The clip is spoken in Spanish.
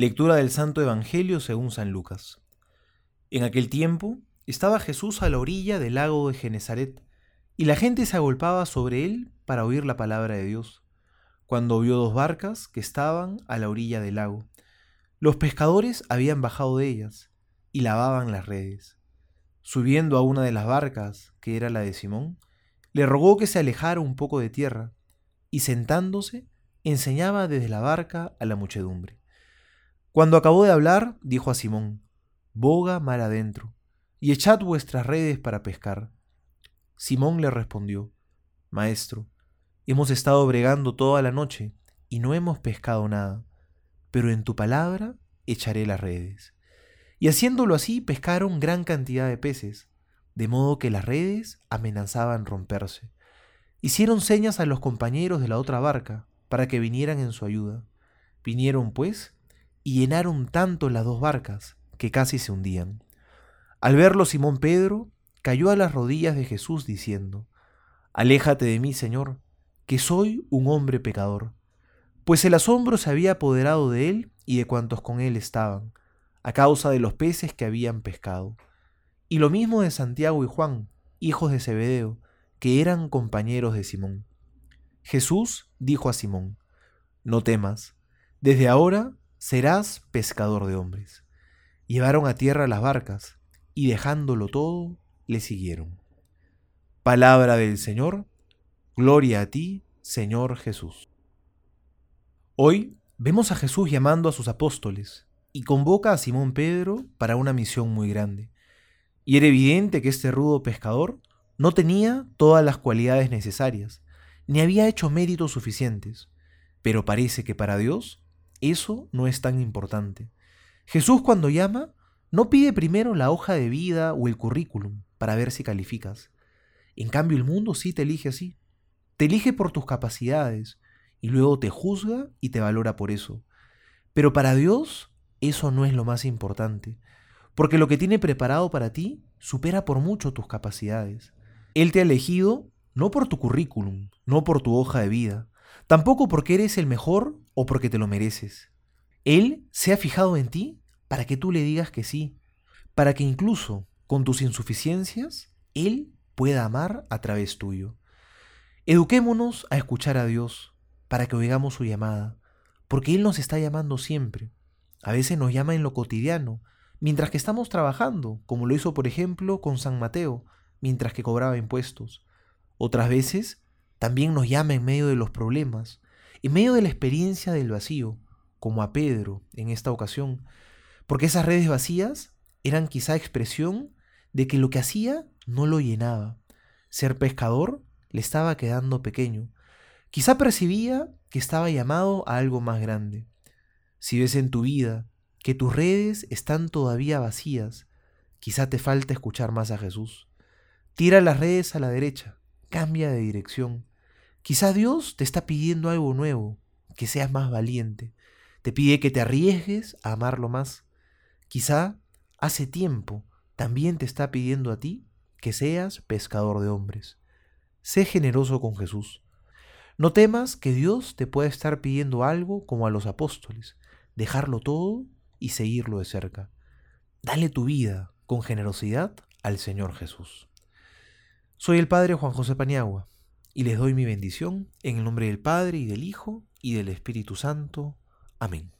Lectura del Santo Evangelio según San Lucas. En aquel tiempo estaba Jesús a la orilla del lago de Genezaret, y la gente se agolpaba sobre él para oír la palabra de Dios, cuando vio dos barcas que estaban a la orilla del lago. Los pescadores habían bajado de ellas y lavaban las redes. Subiendo a una de las barcas, que era la de Simón, le rogó que se alejara un poco de tierra, y sentándose, enseñaba desde la barca a la muchedumbre. Cuando acabó de hablar, dijo a Simón, Boga mar adentro, y echad vuestras redes para pescar. Simón le respondió, Maestro, hemos estado bregando toda la noche, y no hemos pescado nada, pero en tu palabra echaré las redes. Y haciéndolo así, pescaron gran cantidad de peces, de modo que las redes amenazaban romperse. Hicieron señas a los compañeros de la otra barca, para que vinieran en su ayuda. Vinieron, pues, y llenaron tanto las dos barcas que casi se hundían. Al verlo Simón Pedro cayó a las rodillas de Jesús diciendo, Aléjate de mí, Señor, que soy un hombre pecador. Pues el asombro se había apoderado de él y de cuantos con él estaban, a causa de los peces que habían pescado. Y lo mismo de Santiago y Juan, hijos de Zebedeo, que eran compañeros de Simón. Jesús dijo a Simón, No temas, desde ahora serás pescador de hombres. Llevaron a tierra las barcas, y dejándolo todo, le siguieron. Palabra del Señor, gloria a ti, Señor Jesús. Hoy vemos a Jesús llamando a sus apóstoles y convoca a Simón Pedro para una misión muy grande. Y era evidente que este rudo pescador no tenía todas las cualidades necesarias, ni había hecho méritos suficientes, pero parece que para Dios eso no es tan importante. Jesús cuando llama no pide primero la hoja de vida o el currículum para ver si calificas. En cambio el mundo sí te elige así. Te elige por tus capacidades y luego te juzga y te valora por eso. Pero para Dios eso no es lo más importante, porque lo que tiene preparado para ti supera por mucho tus capacidades. Él te ha elegido no por tu currículum, no por tu hoja de vida, tampoco porque eres el mejor o porque te lo mereces. Él se ha fijado en ti para que tú le digas que sí, para que incluso con tus insuficiencias, Él pueda amar a través tuyo. Eduquémonos a escuchar a Dios para que oigamos su llamada, porque Él nos está llamando siempre. A veces nos llama en lo cotidiano, mientras que estamos trabajando, como lo hizo por ejemplo con San Mateo, mientras que cobraba impuestos. Otras veces también nos llama en medio de los problemas, en medio de la experiencia del vacío, como a Pedro en esta ocasión, porque esas redes vacías eran quizá expresión de que lo que hacía no lo llenaba. Ser pescador le estaba quedando pequeño. Quizá percibía que estaba llamado a algo más grande. Si ves en tu vida que tus redes están todavía vacías, quizá te falta escuchar más a Jesús. Tira las redes a la derecha, cambia de dirección, Quizá Dios te está pidiendo algo nuevo, que seas más valiente. Te pide que te arriesgues a amarlo más. Quizá hace tiempo también te está pidiendo a ti que seas pescador de hombres. Sé generoso con Jesús. No temas que Dios te pueda estar pidiendo algo como a los apóstoles, dejarlo todo y seguirlo de cerca. Dale tu vida con generosidad al Señor Jesús. Soy el Padre Juan José Paniagua y les doy mi bendición en el nombre del Padre y del Hijo y del Espíritu Santo. Amén.